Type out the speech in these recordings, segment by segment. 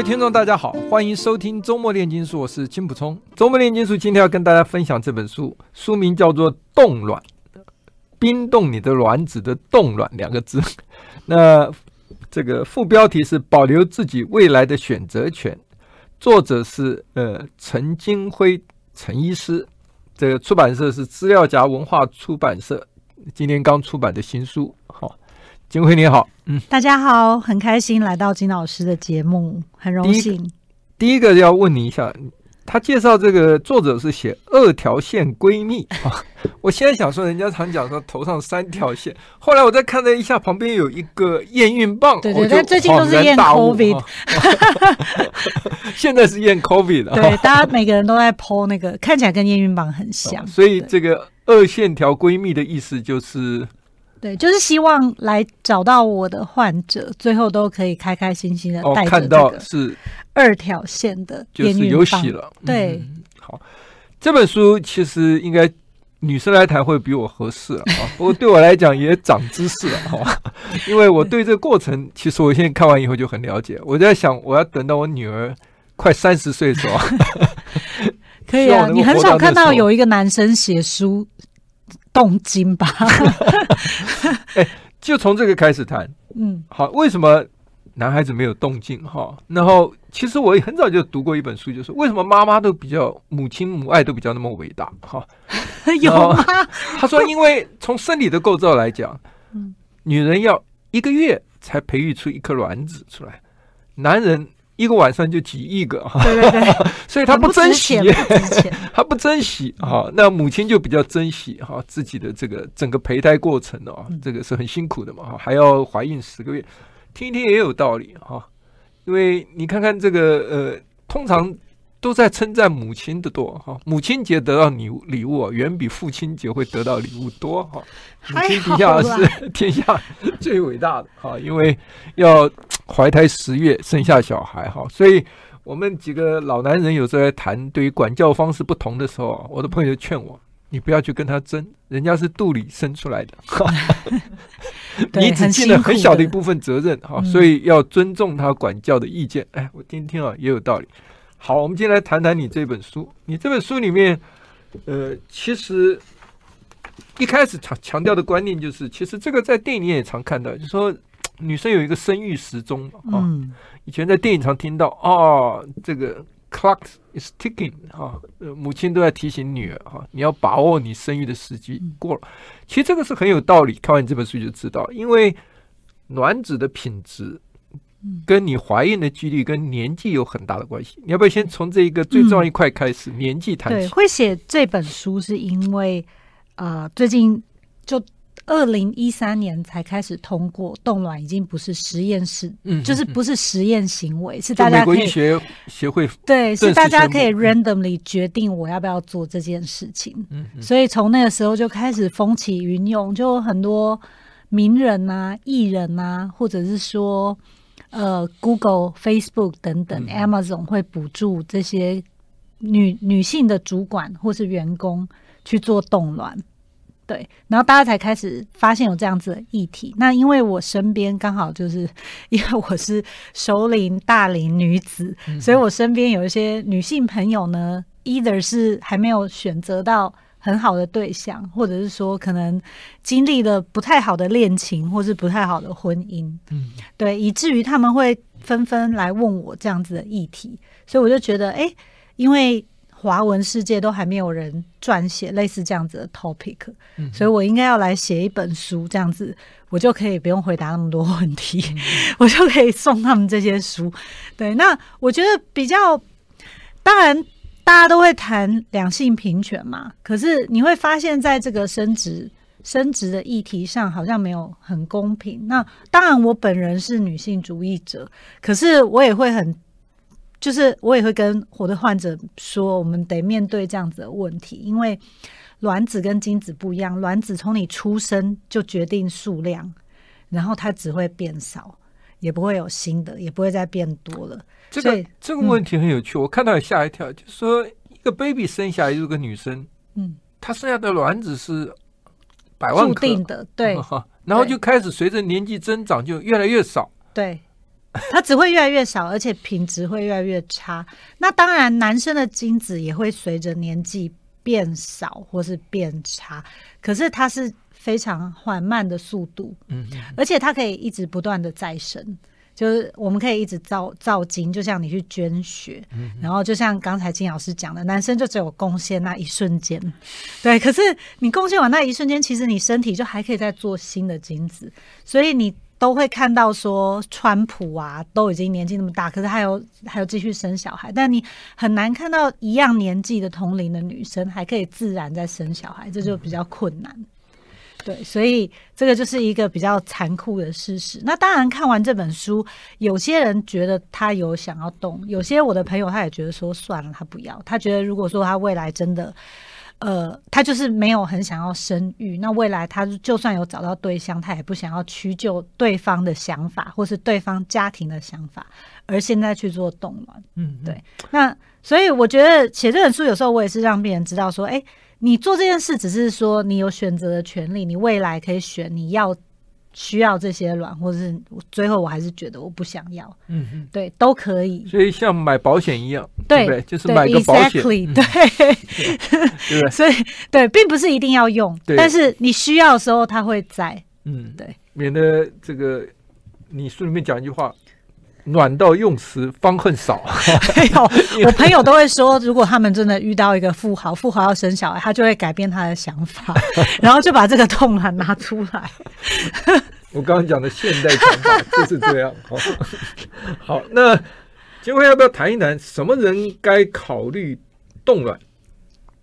位听众，大家好，欢迎收听周末炼金术，我是金普聪。周末炼金术今天要跟大家分享这本书，书名叫做《冻卵》，冰冻你的卵子的“冻卵”两个字。那这个副标题是“保留自己未来的选择权”，作者是呃陈金辉陈医师，这个出版社是资料夹文化出版社，今天刚出版的新书。好。菁徽你好，嗯，大家好，很开心来到金老师的节目，很荣幸。第一，第一个要问你一下，他介绍这个作者是写二条线闺蜜。啊，我现在想说，人家常讲说头上三条线，后来我再看了一下，旁边有一个验孕棒，对对但，最近都是验 COVID，现在是验 COVID 的，对，大家每个人都在 po 那个，看起来跟验孕棒很像，所以这个二线条闺蜜的意思就是。对，就是希望来找到我的患者，最后都可以开开心心的带着看到是二条线的就是有喜了。对、嗯，好，这本书其实应该女生来谈会比我合适啊。不过对我来讲也长知识了，好吧？因为我对这个过程，其实我现在看完以后就很了解。我在想，我要等到我女儿快三十岁的时候，可以啊。你很少看到有一个男生写书。动经吧，哎，就从这个开始谈。嗯，好，为什么男孩子没有动静？哈，然后其实我也很早就读过一本书，就是为什么妈妈都比较母亲母爱都比较那么伟大？哈，有吗？他说，因为从生理的构造来讲，嗯女人要一个月才培育出一颗卵子出来，男人。一个晚上就几亿个哈，对对对，所以 他不珍惜，他不珍惜啊。那母亲就比较珍惜哈自己的这个整个胚胎过程啊，这个是很辛苦的嘛哈，还要怀孕十个月，听一听也有道理哈。因为你看看这个呃，通常都在称赞母亲的多哈，母亲节得到礼物礼物啊，远比父亲节会得到礼物多哈。母亲底下是天下最伟大的哈，因为要。怀胎十月生下小孩哈，所以我们几个老男人有时候在谈对于管教方式不同的时候，我的朋友劝我，你不要去跟他争，人家是肚里生出来的，你只尽了很小的一部分责任哈，所以要尊重他管教的意见。哎，我听听啊，也有道理。好，我们今天来谈谈你这本书。你这本书里面，呃，其实一开始强强调的观念就是，其实这个在电影里也常看到，就是说。女生有一个生育时钟啊，以前在电影常听到啊，这个 clock is ticking 啊，母亲都在提醒女儿啊，你要把握你生育的时机过了。其实这个是很有道理，看完这本书就知道，因为卵子的品质跟你怀孕的几率跟年纪有很大的关系。你要不要先从这一个最重要一块开始，年纪谈起？对，会写这本书是因为啊、呃，最近就。二零一三年才开始通过冻卵，已经不是实验室，嗯，就是不是实验行为，是大家可以学协会对，是大家可以 randomly 决定我要不要做这件事情。嗯，所以从那个时候就开始风起云涌，就很多名人啊、艺人啊，或者是说呃 Google、Facebook 等等、嗯、Amazon 会补助这些女女性的主管或是员工去做冻卵。对，然后大家才开始发现有这样子的议题。那因为我身边刚好就是因为我是首领大龄女子，嗯、所以我身边有一些女性朋友呢，either 是还没有选择到很好的对象，或者是说可能经历了不太好的恋情，或是不太好的婚姻。嗯，对，以至于他们会纷纷来问我这样子的议题，所以我就觉得，哎，因为。华文世界都还没有人撰写类似这样子的 topic，嗯，所以我应该要来写一本书，这样子我就可以不用回答那么多问题，嗯，我就可以送他们这些书。对，那我觉得比较，当然大家都会谈两性平权嘛，可是你会发现在这个生殖生殖的议题上好像没有很公平。那当然我本人是女性主义者，可是我也会很。就是我也会跟我的患者说，我们得面对这样子的问题，因为卵子跟精子不一样，卵子从你出生就决定数量，然后它只会变少，也不会有新的，也不会再变多了。这个这个问题很有趣，嗯、我看到也吓一跳，就是说一个 baby 生下来就是个女生，嗯，她生下的卵子是百万颗。定的，对，然后就开始随着年纪增长就越来越少，对。它只会越来越少，而且品质会越来越差。那当然，男生的精子也会随着年纪变少或是变差，可是它是非常缓慢的速度，嗯，而且它可以一直不断的再生，就是我们可以一直造造精，就像你去捐血，然后就像刚才金老师讲的，男生就只有贡献那一瞬间，对，可是你贡献完那一瞬间，其实你身体就还可以再做新的精子，所以你。都会看到说，川普啊，都已经年纪那么大，可是还有还有继续生小孩，但你很难看到一样年纪的同龄的女生还可以自然在生小孩，这就比较困难。对，所以这个就是一个比较残酷的事实。那当然，看完这本书，有些人觉得他有想要动，有些我的朋友他也觉得说算了，他不要。他觉得如果说他未来真的。呃，他就是没有很想要生育，那未来他就算有找到对象，他也不想要屈就对方的想法，或是对方家庭的想法，而现在去做动卵。嗯，对。那所以我觉得写这本书有时候我也是让病人知道说，哎，你做这件事只是说你有选择的权利，你未来可以选你要。需要这些卵，或者是最后我还是觉得我不想要，嗯嗯，对，都可以。所以像买保险一样，对，对，就是买个保险，对，嗯、对，对，所以对，并不是一定要用，但是你需要的时候它会在，嗯，对，免得这个你书里面讲一句话。暖到用时方恨少。没有，我朋友都会说，如果他们真的遇到一个富豪，富豪要生小孩，他就会改变他的想法，然后就把这个冻卵拿出来。我刚刚讲的现代想法就是这样。好，那今天要不要谈一谈什么人该考虑冻卵？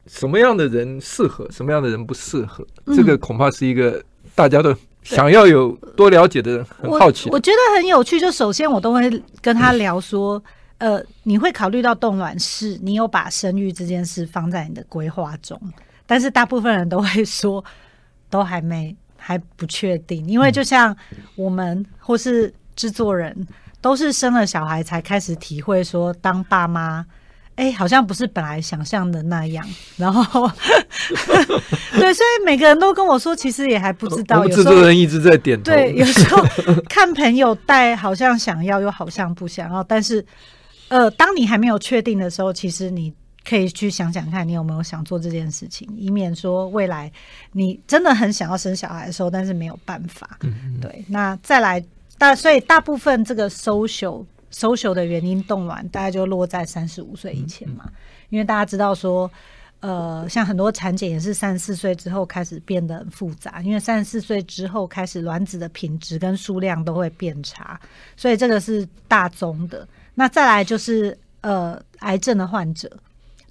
什么样的人适合，什么样的人不适合？嗯、这个恐怕是一个大家都。想要有多了解的人很好奇，我，我觉得很有趣。就首先我都会跟他聊说，呃，你会考虑到冻卵是，你有把生育这件事放在你的规划中，但是大部分人都会说，都还没还不确定，因为就像我们或是制作人，都是生了小孩才开始体会说当爸妈。哎、欸，好像不是本来想象的那样。然后，对，所以每个人都跟我说，其实也还不知道。制作人一直在点头。对，有时候看朋友带，好像想要，又好像不想要。但是，呃，当你还没有确定的时候，其实你可以去想想看，你有没有想做这件事情，以免说未来你真的很想要生小孩的时候，但是没有办法。嗯嗯对，那再来大，所以大部分这个 social。Social 的原因冻卵大概就落在三十五岁以前嘛，因为大家知道说，呃，像很多产检也是三十四岁之后开始变得很复杂，因为三十四岁之后开始卵子的品质跟数量都会变差，所以这个是大宗的。那再来就是呃，癌症的患者。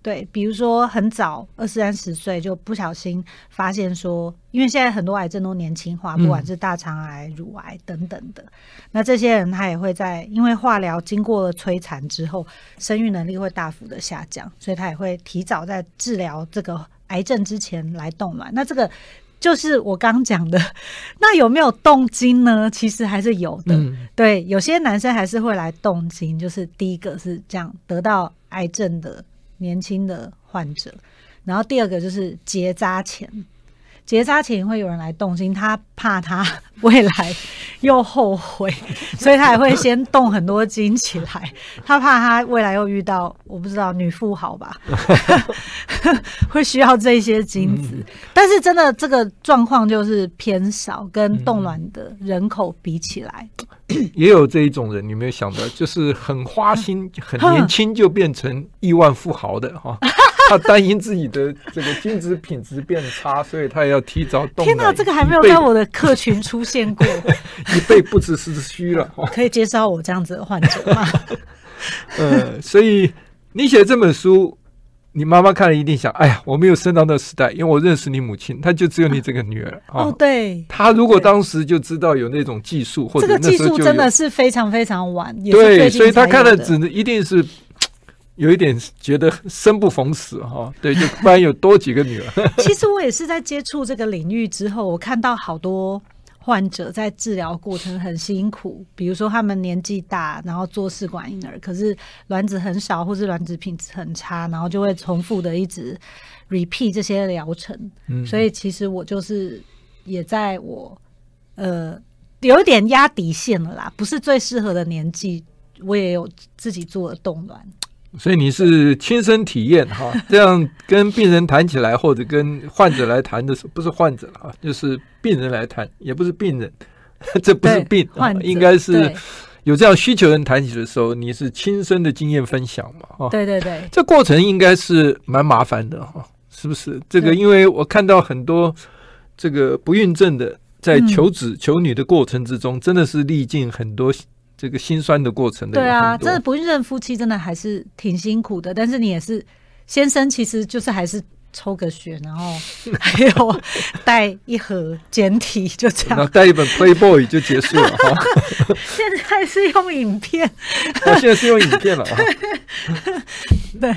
对，比如说很早二三十岁就不小心发现说，因为现在很多癌症都年轻化，不管是大肠癌、乳癌等等的，嗯、那这些人他也会在因为化疗经过了摧残之后，生育能力会大幅的下降，所以他也会提早在治疗这个癌症之前来冻卵。那这个就是我刚讲的，那有没有动经呢？其实还是有的。嗯、对，有些男生还是会来动经，就是第一个是这样得到癌症的。年轻的患者，然后第二个就是结扎前，结扎前会有人来动心，他怕他 未来又后悔，所以他也会先动很多金起来，他怕他未来又遇到我不知道女富豪吧，会需要这些金子，但是真的这个状况就是偏少，跟冻卵的人口比起来。也有这一种人，你有没有想到，就是很花心，很年轻就变成亿万富豪的哈？他担心自己的这个精子品质变差，所以他也要提早动。天哪，这个还没有在我的客群出现过，一倍不只是虚了。可以介绍我这样子的患者吗？呃，所以你写这本书。你妈妈看了一定想，哎呀，我没有生到那时代，因为我认识你母亲，她就只有你这个女儿。哦，对。她如果当时就知道有那种技术，或者这个技术真的是非常非常晚。对，所以她看了只能一定是有一点觉得生不逢时哈，对，就不然有多几个女儿。其实我也是在接触这个领域之后，我看到好多患者在治疗过程很辛苦，比如说他们年纪大，然后做试管婴儿，可是卵子很少，或是卵子品质很差，然后就会重复的一直 repeat 这些疗程。嗯，所以其实我就是也在我呃有点压底线了啦，不是最适合的年纪，我也有自己做了冻卵。所以你是亲身体验哈，这样跟病人谈起来，或者跟患者来谈的时候，不是患者了啊，就是病人来谈，也不是病人，这不是病，应该是有这样需求人谈起的时候，你是亲身的经验分享嘛？哈，对对对，这过程应该是蛮麻烦的哈，是不是？这个因为我看到很多这个不孕症的在求子求女的过程之中，真的是历尽很多。这个心酸的过程的，对啊，这不孕症夫妻真的还是挺辛苦的。但是你也是先生，其实就是还是抽个血，然后 还有带一盒简体，就这样，带一本 Playboy 就结束了哈。现在是用影片，我现在是用影片了啊。对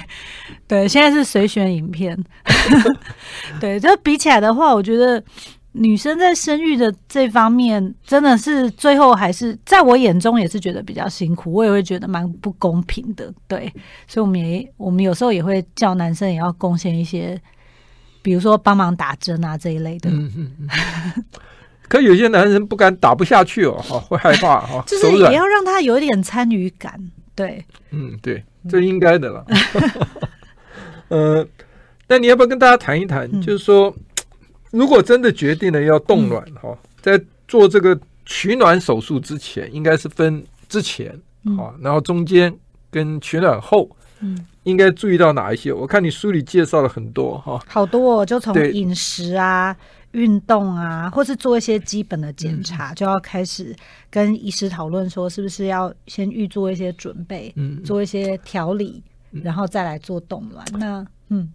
对，现在是随选影片。对，就比起来的话，我觉得。女生在生育的这方面，真的是最后还是在我眼中也是觉得比较辛苦，我也会觉得蛮不公平的。对，所以我们也我们有时候也会叫男生也要贡献一些，比如说帮忙打针啊这一类的。嗯嗯嗯。可有些男人不敢打不下去哦，哈，会害怕哈，就是也要让他有一点参与感。对，嗯，对，这应该的了。呃，那你要不要跟大家谈一谈？嗯、就是说。如果真的决定了要冻卵哈，在做这个取卵手术之前，应该是分之前啊，然后中间跟取卵后，嗯，应该注意到哪一些？我看你书里介绍了很多哈，好多，哦就从饮食啊、运动啊，或是做一些基本的检查，就要开始跟医师讨论说，是不是要先预做一些准备，嗯，做一些调理，然后再来做冻卵。那嗯。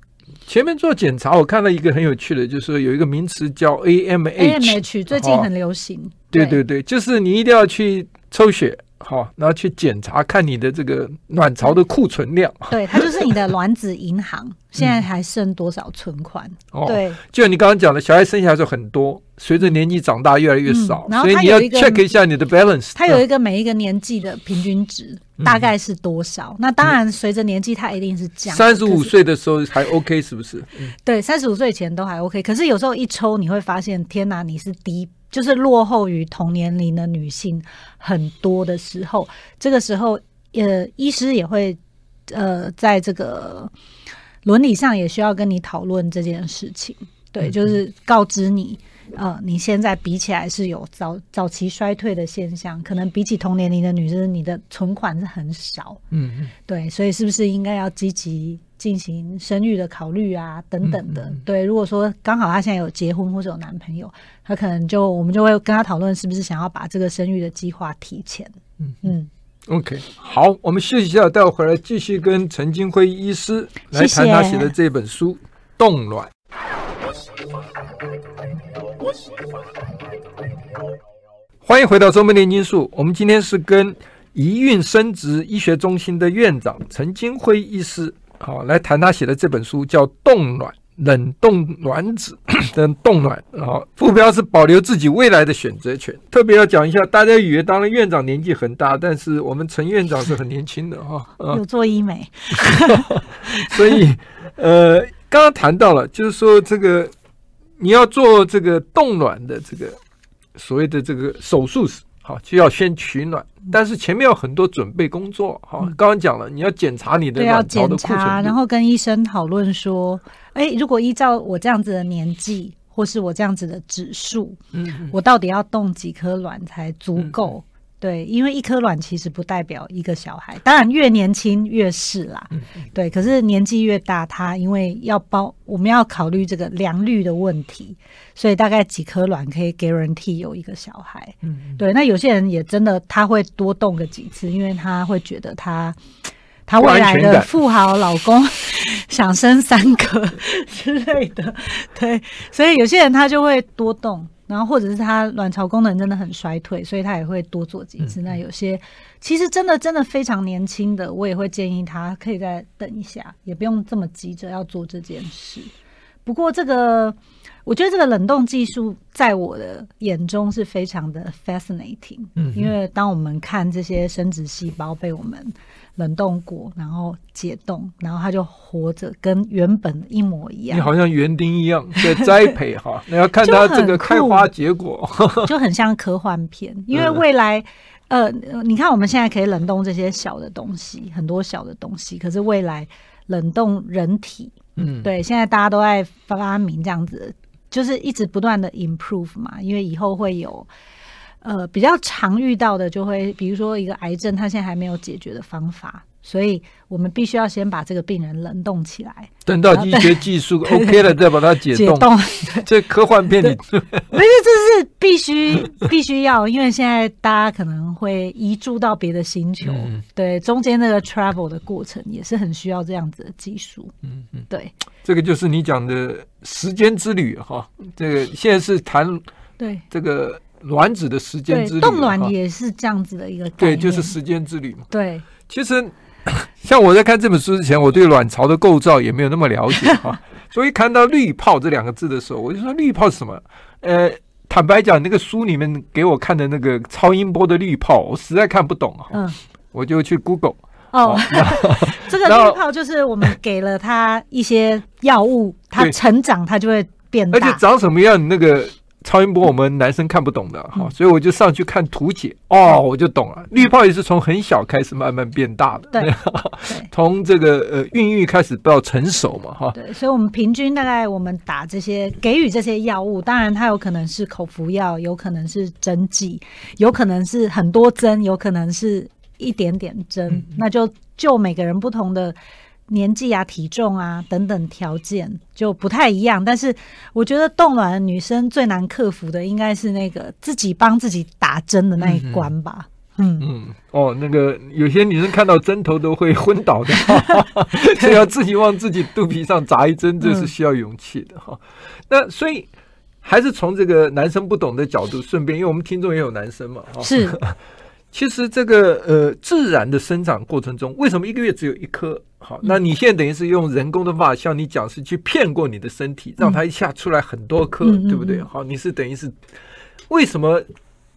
前面做检查，我看到一个很有趣的，就是说有一个名词叫 AMH，AMH 最近很流行。对对对，就是你一定要去抽血，好，然后去检查看你的这个卵巢的库存量。对，它就是你的卵子银行 现在还剩多少存款？哦，对，就你刚刚讲的，小孩生下来就很多，随着年纪长大越来越少，所以你要 check 一下你的 balance。它有一个每一个年纪的平均值。大概是多少？嗯、那当然，随着年纪，它一定是降。三十五岁的时候还 OK，是不是？嗯、对，三十五岁前都还 OK。可是有时候一抽，你会发现，天哪，你是低，就是落后于同年龄的女性很多的时候。这个时候，呃，医师也会，呃，在这个伦理上也需要跟你讨论这件事情。对，就是告知你。呃，你现在比起来是有早早期衰退的现象，可能比起同年龄的女生，你的存款是很少。嗯嗯，对，所以是不是应该要积极进行生育的考虑啊？等等的。嗯嗯对，如果说刚好她现在有结婚或者有男朋友，她可能就我们就会跟她讨论，是不是想要把这个生育的计划提前。嗯嗯，OK，好，我们休息一下，待会回来继续跟陈金辉医师来谈他写的这本书《冻卵》。欢迎回到周末炼金术。我们今天是跟宜蕴生殖医学中心的院长陈金辉医师，好来谈他写的这本书，叫《冻卵：冷冻卵子 的冻卵》。好，副标是保留自己未来的选择权。特别要讲一下，大家以为当然院长年纪很大，但是我们陈院长是很年轻的哈。有做医美，所以呃，刚刚谈到了，就是说这个。你要做这个冻卵的这个所谓的这个手术时，好，就要先取卵，但是前面有很多准备工作，好，刚刚讲了，你要检查你的卵巢的库存，然后跟医生讨论说，哎，如果依照我这样子的年纪，或是我这样子的指数，嗯，我到底要冻几颗卵才足够？嗯对，因为一颗卵其实不代表一个小孩，当然越年轻越是啦。嗯、对，可是年纪越大，他因为要包，我们要考虑这个良率的问题，所以大概几颗卵可以 guarantee 有一个小孩。嗯，对。那有些人也真的他会多冻个几次，因为他会觉得他他未来的富豪老公 想生三个 之类的。对，所以有些人他就会多冻。然后或者是他卵巢功能真的很衰退，所以他也会多做几次。嗯、那有些其实真的真的非常年轻的，我也会建议他可以再等一下，也不用这么急着要做这件事。不过这个。我觉得这个冷冻技术在我的眼中是非常的 fascinating，嗯，因为当我们看这些生殖细胞被我们冷冻过，然后解冻，然后它就活着，跟原本一模一样，你好像园丁一样在栽培哈，你要看它这个开花结果，就很像科幻片。因为未来，呃，你看我们现在可以冷冻这些小的东西，很多小的东西，可是未来冷冻人体，嗯，对，现在大家都在发明这样子。就是一直不断的 improve 嘛，因为以后会有，呃，比较常遇到的就会，比如说一个癌症，它现在还没有解决的方法。所以我们必须要先把这个病人冷冻起来，等到医学技术 OK 了，再把它解冻。解冻，这科幻片里，没是，这是必须 必须要，因为现在大家可能会移住到别的星球，嗯、对，中间那个 travel 的过程也是很需要这样子的技术。嗯嗯，对，这个就是你讲的时间之旅哈。这个现在是谈对。这个卵子的时间之旅，冻卵也是这样子的一个对，就是时间之旅嘛。对，其实。像我在看这本书之前，我对卵巢的构造也没有那么了解 哈，所以看到“滤泡”这两个字的时候，我就说“滤泡”是什么？呃，坦白讲，那个书里面给我看的那个超音波的滤泡，我实在看不懂哈。嗯，我就去 Google 哦，这个滤泡就是我们给了它一些药物，它成长它就会变大，而且长什么样那个。超音波我们男生看不懂的哈，嗯、所以我就上去看图解哦，我就懂了。滤泡也是从很小开始慢慢变大的，对，从这个呃孕育开始到成熟嘛哈。对，所以我们平均大概我们打这些给予这些药物，当然它有可能是口服药，有可能是针剂，有可能是很多针，有可能是一点点针，嗯、那就就每个人不同的。年纪啊、体重啊等等条件就不太一样，但是我觉得冻卵的女生最难克服的应该是那个自己帮自己打针的那一关吧。嗯嗯，哦，那个有些女生看到针头都会昏倒的，所以要自己往自己肚皮上扎一针，这是需要勇气的哈。嗯、那所以还是从这个男生不懂的角度，顺便，因为我们听众也有男生嘛，是。其实这个呃，自然的生长过程中，为什么一个月只有一颗？好，那你现在等于是用人工的方法，像你讲是去骗过你的身体，让它一下出来很多颗，嗯、对不对？好，你是等于是为什么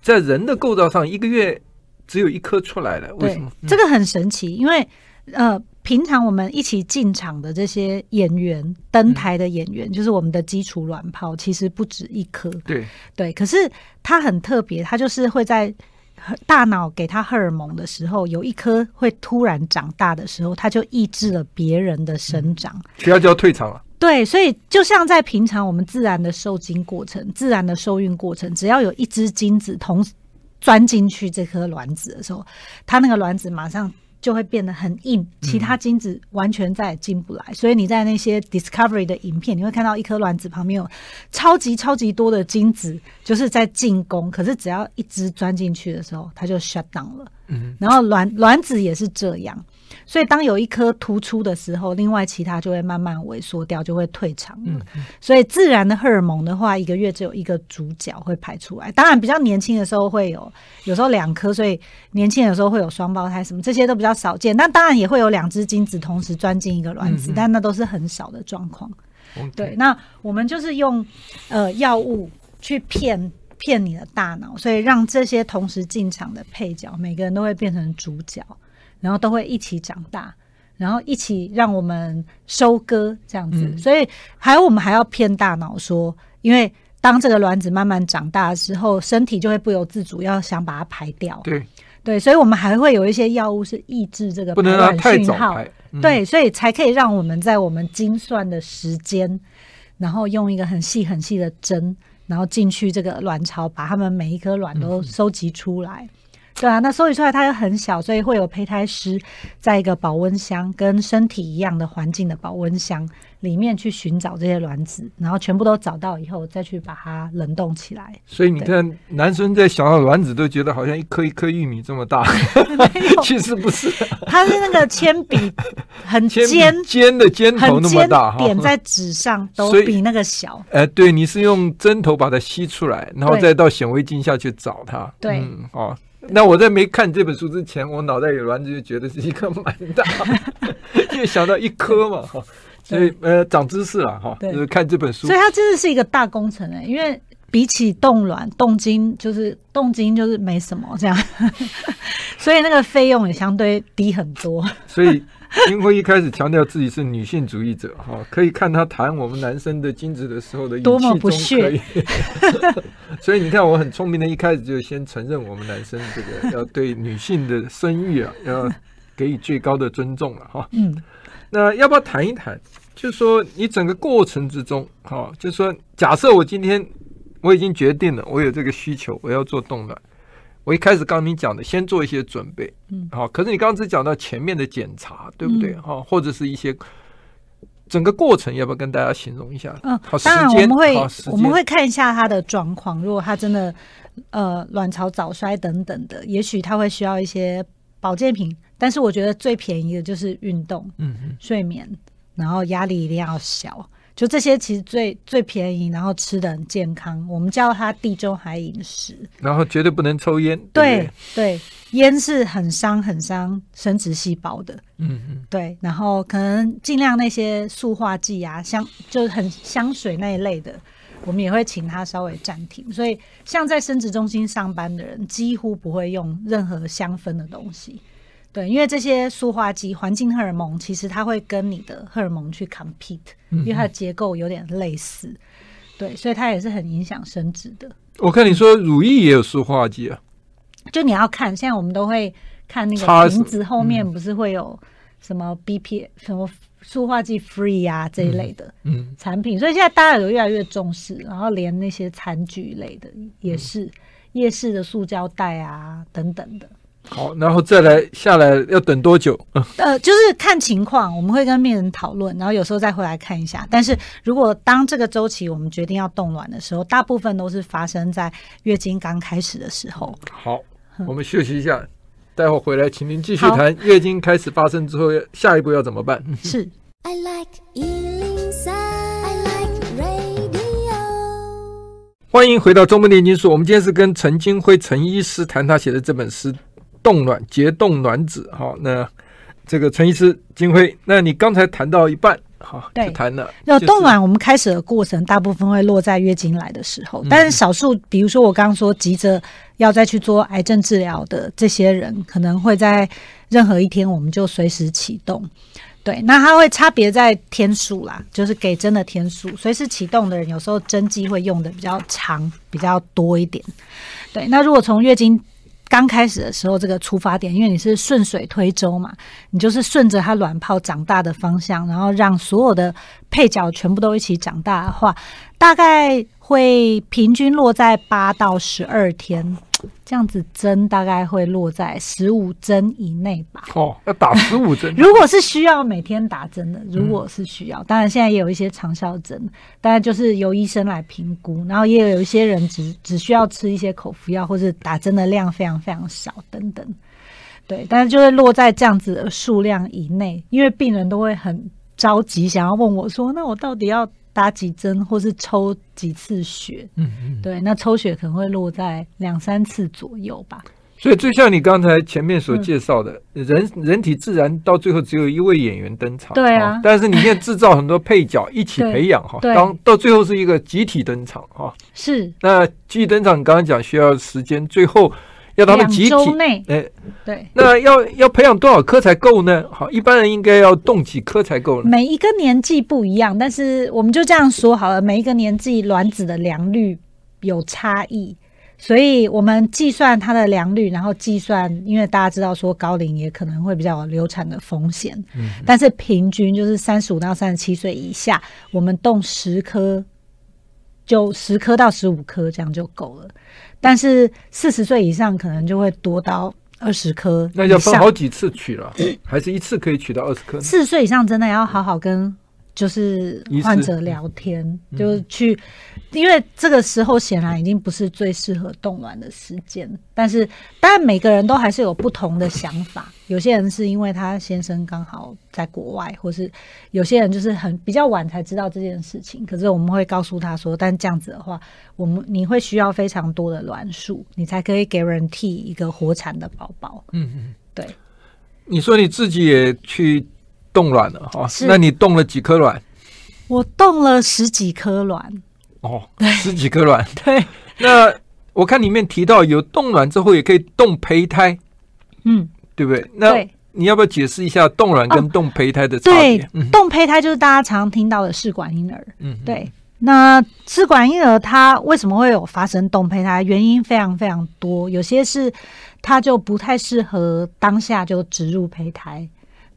在人的构造上一个月只有一颗出来了？为什么？这个很神奇，因为呃，平常我们一起进场的这些演员，登台的演员，嗯、就是我们的基础卵泡，其实不止一颗。对对，可是它很特别，它就是会在。大脑给他荷尔蒙的时候，有一颗会突然长大的时候，它就抑制了别人的生长，其他就要退场了。对，所以就像在平常我们自然的受精过程、自然的受孕过程，只要有一只精子同时钻进去这颗卵子的时候，它那个卵子马上。就会变得很硬，其他精子完全再也进不来。嗯、所以你在那些 Discovery 的影片，你会看到一颗卵子旁边有超级超级多的精子，就是在进攻。可是只要一只钻进去的时候，它就 shut down 了。嗯，然后卵卵子也是这样。所以，当有一颗突出的时候，另外其他就会慢慢萎缩掉，就会退场。嗯，所以自然的荷尔蒙的话，一个月只有一个主角会排出来。当然，比较年轻的时候会有，有时候两颗，所以年轻的时候会有双胞胎什么，这些都比较少见。那当然也会有两只精子同时钻进一个卵子，嗯、但那都是很少的状况。对，那我们就是用呃药物去骗骗你的大脑，所以让这些同时进场的配角，每个人都会变成主角。然后都会一起长大，然后一起让我们收割这样子，嗯、所以还有我们还要骗大脑说，因为当这个卵子慢慢长大的时候，身体就会不由自主要想把它排掉。对对，所以我们还会有一些药物是抑制这个排卵讯号。嗯、对，所以才可以让我们在我们精算的时间，然后用一个很细很细的针，然后进去这个卵巢，把它们每一颗卵都收集出来。嗯对啊，那收集出来它又很小，所以会有胚胎师在一个保温箱，跟身体一样的环境的保温箱里面去寻找这些卵子，然后全部都找到以后，再去把它冷冻起来。所以你看，男生在想到卵子都觉得好像一颗一颗玉米这么大，其实不是，它是那个铅笔 很尖尖的尖头那么大，点在纸上都比那个小。哎、呃，对，你是用针头把它吸出来，然后再到显微镜下去找它。对，嗯，哦。那我在没看这本书之前，我脑袋有卵子就觉得是一颗蛮大，因为想到一颗嘛哈，所以呃长知识了哈，就是看这本书，所以它真的是一个大工程哎，因为比起冻卵、冻精，就是冻精就是没什么这样，所以那个费用也相对低很多，所以。英辉一开始强调自己是女性主义者，哈，可以看他谈我们男生的精子的时候的语气中可以，多么不屑。所以你看，我很聪明的，一开始就先承认我们男生这个要对女性的生育啊，要给予最高的尊重了，哈。嗯，那要不要谈一谈？就是说，你整个过程之中，哈，就是说，假设我今天我已经决定了，我有这个需求，我要做动卵。我一开始刚你讲的，先做一些准备，嗯，好。可是你刚刚只讲到前面的检查，对不对？哈、嗯，或者是一些整个过程，要不要跟大家形容一下？嗯，好，当然我们会我们会看一下他的状况。如果他真的呃卵巢早衰等等的，也许他会需要一些保健品。但是我觉得最便宜的就是运动，嗯嗯，睡眠，然后压力一定要小。就这些其实最最便宜，然后吃的很健康，我们叫它地中海饮食。然后绝对不能抽烟。对对，烟是很伤很伤生殖细胞的。嗯嗯。对，然后可能尽量那些塑化剂啊，香就是很香水那一类的，我们也会请他稍微暂停。所以，像在生殖中心上班的人，几乎不会用任何香氛的东西。对，因为这些塑化剂、环境荷尔蒙，其实它会跟你的荷尔蒙去 compete，因为它的结构有点类似。对，所以它也是很影响生殖的。我看你说乳液也有塑化剂啊？就你要看，现在我们都会看那个瓶子后面不是会有什么 BP、什么塑化剂 free 啊这一类的产品，所以现在大家有越来越重视，然后连那些餐具类的也是夜市的塑胶袋啊等等的。好，然后再来下来要等多久？呃，就是看情况，我们会跟病人讨论，然后有时候再回来看一下。但是如果当这个周期我们决定要冻卵的时候，大部分都是发生在月经刚开始的时候。好，我们休息一下，待会回来，请您继续谈月经开始发生之后，下一步要怎么办？是。I like 103, I like radio。欢迎回到中文炼金术，我们今天是跟陈金辉陈医师谈他写的这本书。冻卵结冻卵子，好，那这个陈医师金辉，那你刚才谈到一半，好，对，谈了。那冻卵我们开始的过程，大部分会落在月经来的时候，但是少数，比如说我刚刚说急着要再去做癌症治疗的这些人，可能会在任何一天我们就随时启动。对，那它会差别在天数啦，就是给针的天数，随时启动的人有时候针剂会用的比较长，比较多一点。对，那如果从月经刚开始的时候，这个出发点，因为你是顺水推舟嘛，你就是顺着它卵泡长大的方向，然后让所有的配角全部都一起长大的话，大概会平均落在八到十二天。这样子针大概会落在十五针以内吧。哦，要打十五针。如果是需要每天打针的，如果是需要，嗯、当然现在也有一些长效针，当然就是由医生来评估。然后也有一些人只只需要吃一些口服药，或者打针的量非常非常少等等。对，但是就会落在这样子的数量以内，因为病人都会很着急，想要问我说：“那我到底要？”打几针，或是抽几次血，嗯嗯，对，那抽血可能会落在两三次左右吧。所以，就像你刚才前面所介绍的，嗯、人人体自然到最后只有一位演员登场，对啊。但是你现在制造很多配角一起 培养哈，当到最后是一个集体登场哈。是。那集体登场，你刚刚讲需要时间，最后。要他们集体，哎，欸、对，那要要培养多少颗才够呢？好，一般人应该要动几颗才够呢？每一个年纪不一样，但是我们就这样说好了。每一个年纪卵子的良率有差异，所以我们计算它的良率，然后计算，因为大家知道说高龄也可能会比较有流产的风险，嗯，但是平均就是三十五到三十七岁以下，我们动十颗就十颗到十五颗这样就够了。但是四十岁以上可能就会多到二十颗，那要分好几次取了，还是一次可以取到二十颗？四十岁以上真的要好好跟。就是患者聊天，嗯、就是去，因为这个时候显然已经不是最适合冻卵的时间。但是，当然每个人都还是有不同的想法。有些人是因为他先生刚好在国外，或是有些人就是很比较晚才知道这件事情。可是我们会告诉他说，但这样子的话，我们你会需要非常多的卵数，你才可以 guarantee 一个活产的宝宝。嗯嗯，对。你说你自己也去。冻卵了哈，那你冻了几颗卵？我冻了十几颗卵。哦，十几颗卵。对，那我看里面提到有冻卵之后也可以冻胚胎，嗯，对不对？那你要不要解释一下冻卵跟冻胚胎的差别？对，冻胚胎就是大家常听到的试管婴儿。嗯，对。那试管婴儿它为什么会有发生冻胚胎？原因非常非常多，有些是它就不太适合当下就植入胚胎。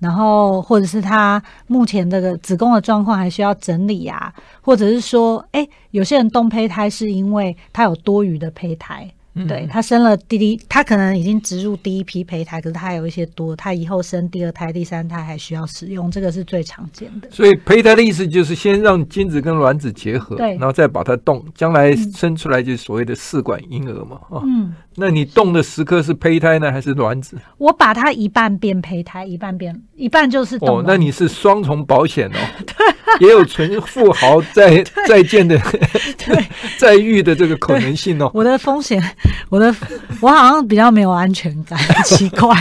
然后，或者是他目前这个子宫的状况还需要整理啊，或者是说，哎，有些人冻胚胎是因为他有多余的胚胎。对，他生了第一，他可能已经植入第一批胚胎，可是他还有一些多，他以后生第二胎、第三胎还需要使用，这个是最常见的。所以胚胎的意思就是先让精子跟卵子结合，对，然后再把它冻，将来生出来就是所谓的试管婴儿嘛。啊、嗯，哦、那你冻的时刻是胚胎呢，还是卵子？我把它一半变胚胎，一半变一半就是冻。哦，那你是双重保险哦。也有存富豪再再见的，对，再遇的这个可能性哦。我的风险。我的我好像比较没有安全感，奇怪，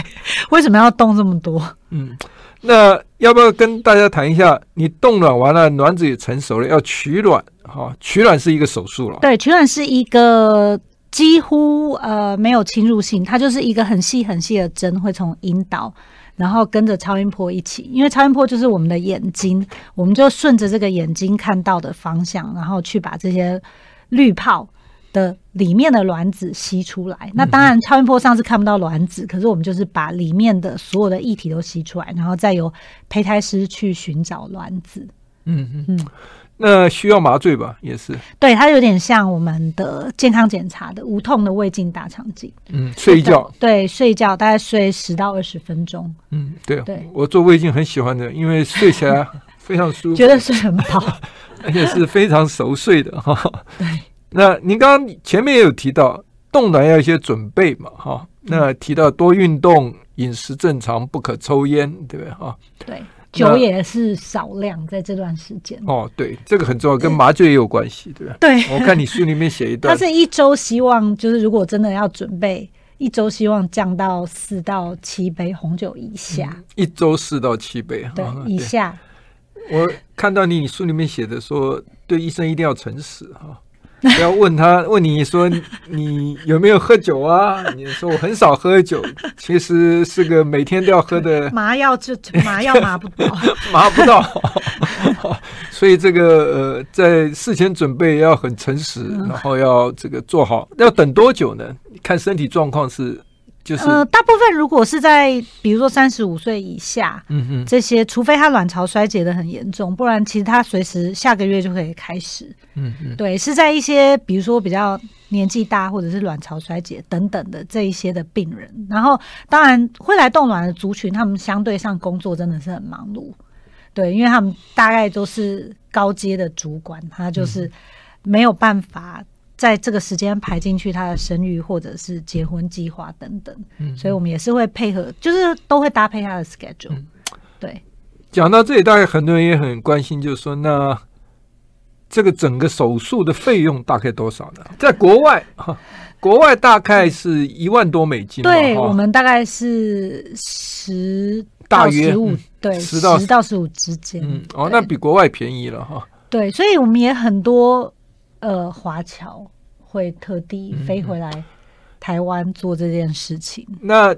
为什么要冻这么多？嗯，那要不要跟大家谈一下？你冻卵完了，卵子也成熟了，要取卵哈？取卵是一个手术了。对，取卵是一个几乎呃没有侵入性，它就是一个很细很细的针，会从阴道，然后跟着超音波一起，因为超音波就是我们的眼睛，我们就顺着这个眼睛看到的方向，然后去把这些滤泡。的里面的卵子吸出来，那当然超音波上是看不到卵子，可是我们就是把里面的所有的液体都吸出来，然后再由胚胎师去寻找卵子。嗯嗯嗯，那需要麻醉吧？也是，对，它有点像我们的健康检查的无痛的胃镜大肠镜。嗯，睡一觉，对，睡一觉大概睡十到二十分钟。嗯，对，对我做胃镜很喜欢的，因为睡起来非常舒服，觉得睡很饱，而且是非常熟睡的哈。对。那您刚刚前面也有提到冻卵要一些准备嘛，哈，那提到多运动、饮食正常、不可抽烟，对不对？哈，对，酒也是少量在这段时间。哦，对，这个很重要，跟麻醉也有关系，对吧？对，我看你书里面写一段，他是一周希望就是如果真的要准备，一周希望降到四到七杯红酒以下，嗯、一周四到七杯，对，以下。我看到你书里面写的说，对医生一定要诚实，哈。不 要问他，问你说你有没有喝酒啊？你说我很少喝酒，其实是个每天都要喝的 麻药，就麻药麻不到，麻不到。所以这个呃，在事前准备要很诚实，然后要这个做好。要等多久呢？看身体状况是。就是、呃，大部分如果是在比如说三十五岁以下，嗯哼，这些除非他卵巢衰竭的很严重，不然其实他随时下个月就可以开始。嗯嗯哼，对，是在一些比如说比较年纪大或者是卵巢衰竭等等的这一些的病人，然后当然会来冻卵的族群，他们相对上工作真的是很忙碌，对，因为他们大概都是高阶的主管，他就是没有办法。在这个时间排进去他的生育或者是结婚计划等等，嗯，所以我们也是会配合，就是都会搭配他的 schedule。嗯，对。讲到这里，大概很多人也很关心，就是说，那这个整个手术的费用大概多少呢？在国外，国外大概是一万多美金。对，我们大概是十到十五，对，十到十到十五之间。嗯，哦，那比国外便宜了哈。对，所以我们也很多。呃，华侨会特地飞回来台湾做这件事情。嗯、那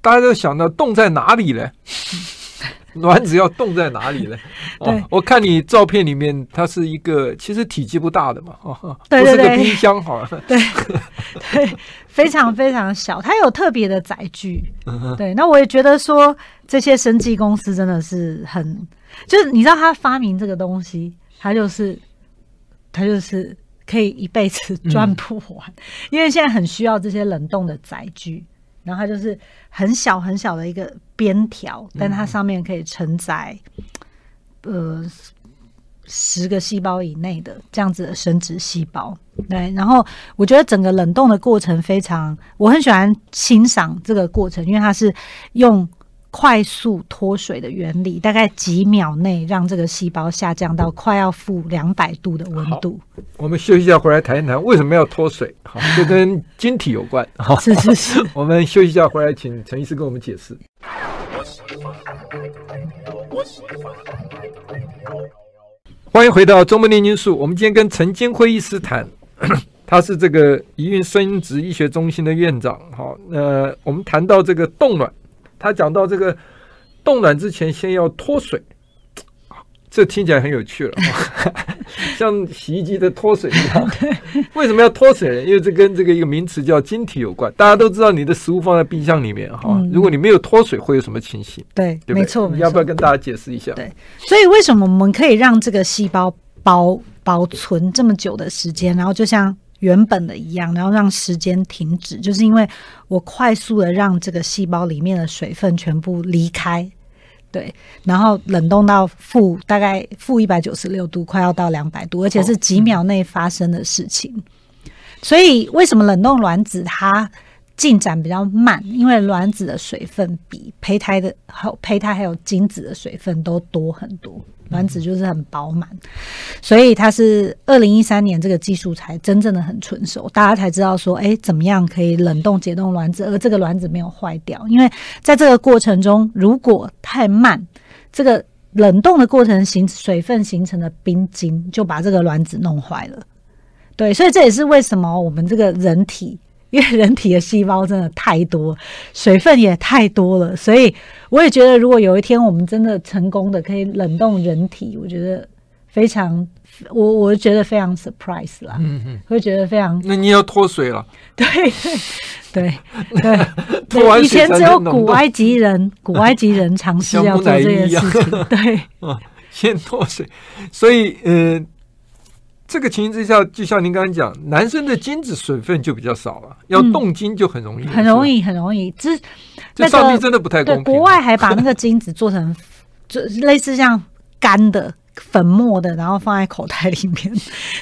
大家都想到冻在哪里呢？卵子要冻在哪里呢？对哦，我看你照片里面，它是一个其实体积不大的嘛，哦，对对对，不是个冰箱，好了，对对，非常非常小，它有特别的载具。嗯、对，那我也觉得说，这些生技公司真的是很，就是你知道他发明这个东西，他就是。他就是可以一辈子赚不完，嗯、因为现在很需要这些冷冻的载具。然后它就是很小很小的一个边条，但它上面可以承载呃十个细胞以内的这样子的生殖细胞。对，然后我觉得整个冷冻的过程非常，我很喜欢欣赏这个过程，因为它是用。快速脱水的原理，大概几秒内让这个细胞下降到快要负两百度的温度。我们休息一下，回来谈一谈为什么要脱水。好，这跟晶体有关。好，是是是。我们休息一下，回来请陈医师跟我们解释。欢迎回到中门炼金术。我们今天跟陈金辉医师谈，他是这个宜孕生殖医学中心的院长。好，那我们谈到这个冻卵。他讲到这个冻卵之前先要脱水，这听起来很有趣了，像洗衣机的脱水一样。为什么要脱水呢？因为这跟这个一个名词叫晶体有关。大家都知道，你的食物放在冰箱里面哈，如果你没有脱水，会有什么情形？对，对，没错。你要不要跟大家解释一下？对，所以为什么我们可以让这个细胞保保存这么久的时间？然后就像。原本的一样，然后让时间停止，就是因为我快速的让这个细胞里面的水分全部离开，对，然后冷冻到负大概负一百九十六度，快要到两百度，而且是几秒内发生的事情。哦嗯、所以为什么冷冻卵子它进展比较慢？因为卵子的水分比胚胎的好，胚胎还有精子的水分都多很多。卵子就是很饱满，所以它是二零一三年这个技术才真正的很成熟，大家才知道说，哎，怎么样可以冷冻解冻卵子，而这个卵子没有坏掉。因为在这个过程中，如果太慢，这个冷冻的过程形水分形成的冰晶就把这个卵子弄坏了。对，所以这也是为什么我们这个人体。因为人体的细胞真的太多，水分也太多了，所以我也觉得，如果有一天我们真的成功的可以冷冻人体，我觉得非常，我我觉得非常 surprise 啦，嗯嗯，会觉得非常。那你要脱水了？对对对对，以前只有古埃及人，古埃及人尝试要做这件事情，对，嗯，先脱水，所以呃。这个情形之下，就像您刚刚讲，男生的精子水分就比较少了，要冻精就很容易，很容易，很容易。这这上帝真的不太公平。国外还把那个精子做成，就类似像干的粉末的，然后放在口袋里面，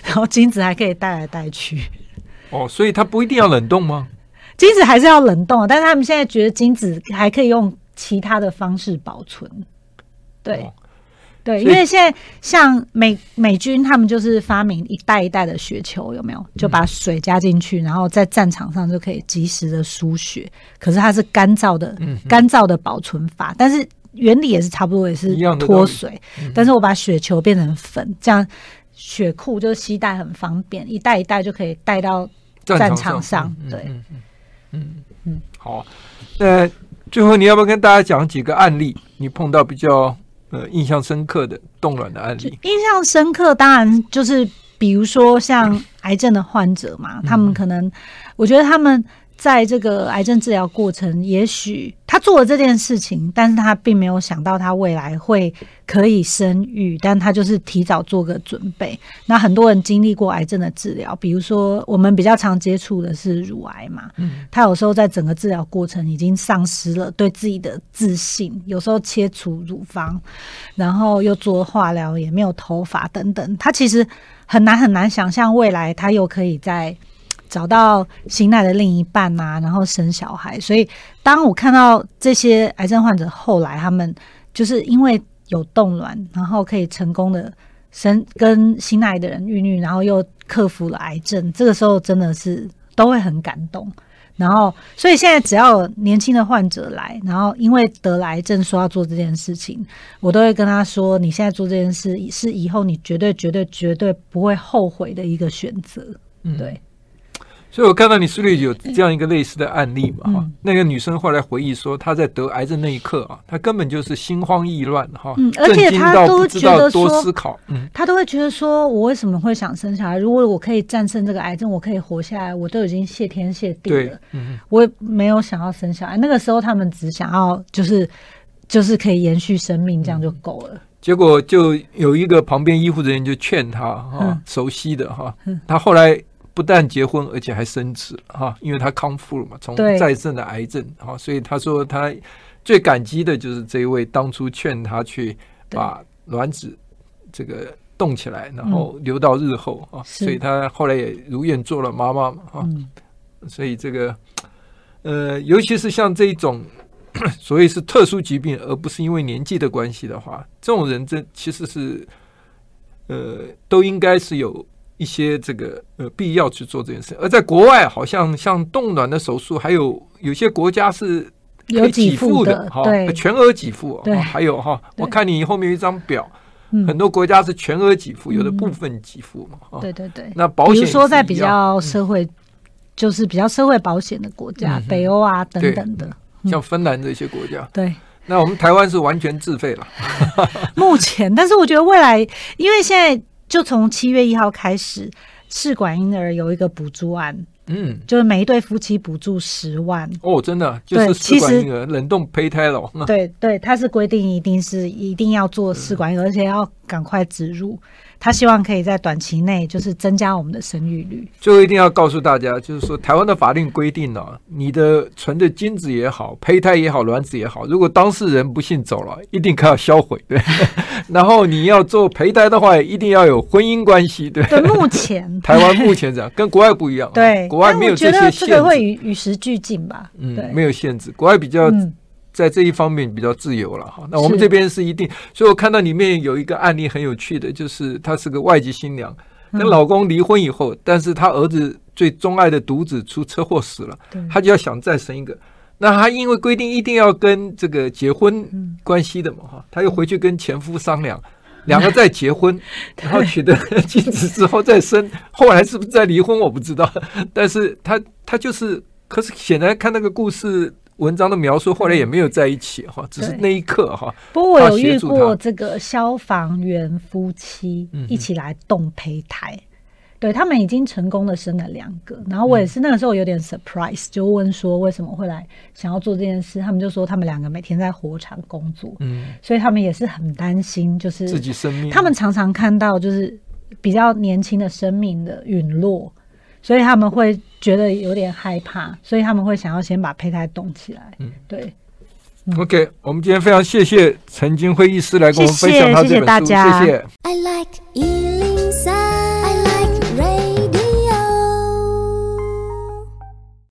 然后精子还可以带来带去。哦，所以它不一定要冷冻吗？精子还是要冷冻，但是他们现在觉得精子还可以用其他的方式保存。对。哦对，因为现在像美美军，他们就是发明一袋一袋的雪球，有没有？就把水加进去，然后在战场上就可以及时的输血。可是它是干燥的，干燥的保存法，但是原理也是差不多，也是脱水。但是我把雪球变成粉，这样血库就是携带很方便，一袋一袋就可以带到战场上。对，嗯嗯嗯，好。那最后你要不要跟大家讲几个案例？你碰到比较。呃，印象深刻的冻卵的案例，印象深刻当然就是比如说像癌症的患者嘛，嗯、他们可能，我觉得他们。在这个癌症治疗过程，也许他做了这件事情，但是他并没有想到他未来会可以生育，但他就是提早做个准备。那很多人经历过癌症的治疗，比如说我们比较常接触的是乳癌嘛，嗯，他有时候在整个治疗过程已经丧失了对自己的自信，有时候切除乳房，然后又做化疗，也没有头发等等，他其实很难很难想象未来他又可以在。找到心爱的另一半呐、啊，然后生小孩。所以，当我看到这些癌症患者后来他们就是因为有冻卵，然后可以成功的生跟心爱的人孕育，然后又克服了癌症，这个时候真的是都会很感动。然后，所以现在只要年轻的患者来，然后因为得了癌症说要做这件事情，我都会跟他说：你现在做这件事是以后你绝对绝对绝对不会后悔的一个选择。嗯，对。所以我看到你书里有这样一个类似的案例嘛，哈、嗯，那个女生后来回忆说，她在得癌症那一刻啊，她根本就是心慌意乱，哈，嗯，而且她都觉得说，多思考，嗯，她都会觉得说，我为什么会想生小孩？如果我可以战胜这个癌症，我可以活下来，我都已经谢天谢地了，嗯，我也没有想要生小孩。那个时候他们只想要就是就是可以延续生命，这样就够了。结果就有一个旁边医护人员就劝他哈、嗯，熟悉的哈，他后来不但结婚，而且还生子哈，因为他康复了嘛，从再生的癌症哈，所以他说他最感激的就是这一位当初劝他去把卵子这个冻起来，然后留到日后啊，所以他后来也如愿做了妈妈嘛哈，所以这个呃，尤其是像这种。所以是特殊疾病，而不是因为年纪的关系的话，这种人这其实是，呃，都应该是有一些这个呃必要去做这件事。而在国外，好像像冻卵的手术，还有有些国家是可以给付的，哈，全额给付。对，还有哈，我看你后面有一张表，很多国家是全额给付，有的部分给付嘛。对对对。那保险，比如说在比较社会，就是比较社会保险的国家，北欧啊等等的。像芬兰这些国家，嗯、对，那我们台湾是完全自费了。目前，但是我觉得未来，因为现在就从七月一号开始，试管婴儿有一个补助案，嗯，就是每一对夫妻补助十万。哦，真的，就是试管婴儿冷冻胚胎了。对对，它是规定一定是一定要做试管婴儿，而且要赶快植入。他希望可以在短期内就是增加我们的生育率。最后一定要告诉大家，就是说台湾的法令规定呢，你的存的精子也好，胚胎也好，卵子也好，如果当事人不幸走了，一定可要销毁。对，然后你要做胚胎的话，一定要有婚姻关系。对，对，目前台湾目前这样，跟国外不一样。对，国外没有这些限制。这个会与与时俱进吧？嗯，没有限制，国外比较。嗯在这一方面比较自由了哈，那我们这边是一定，所以我看到里面有一个案例很有趣的，就是她是个外籍新娘，跟老公离婚以后，但是她儿子最钟爱的独子出车祸死了，她就要想再生一个，那她因为规定一定要跟这个结婚关系的嘛哈，她又回去跟前夫商量，两个再结婚，然后取得精子之后再生，后来是不是再离婚我不知道，但是她她就是，可是显然看那个故事。文章的描述后来也没有在一起哈，只是那一刻哈。不过我有遇过这个消防员夫妻一起来动胚胎，嗯、对他们已经成功的生了两个。然后我也是那个时候有点 surprise，就问说为什么会来想要做这件事？他们就说他们两个每天在火场工作，嗯，所以他们也是很担心，就是自己生命。他们常常看到就是比较年轻的生命的陨落。所以他们会觉得有点害怕，所以他们会想要先把胚胎冻起来。嗯，对。嗯、OK，我们今天非常谢谢陈金辉医师来跟我们分享他这本书，谢谢。谢谢。I like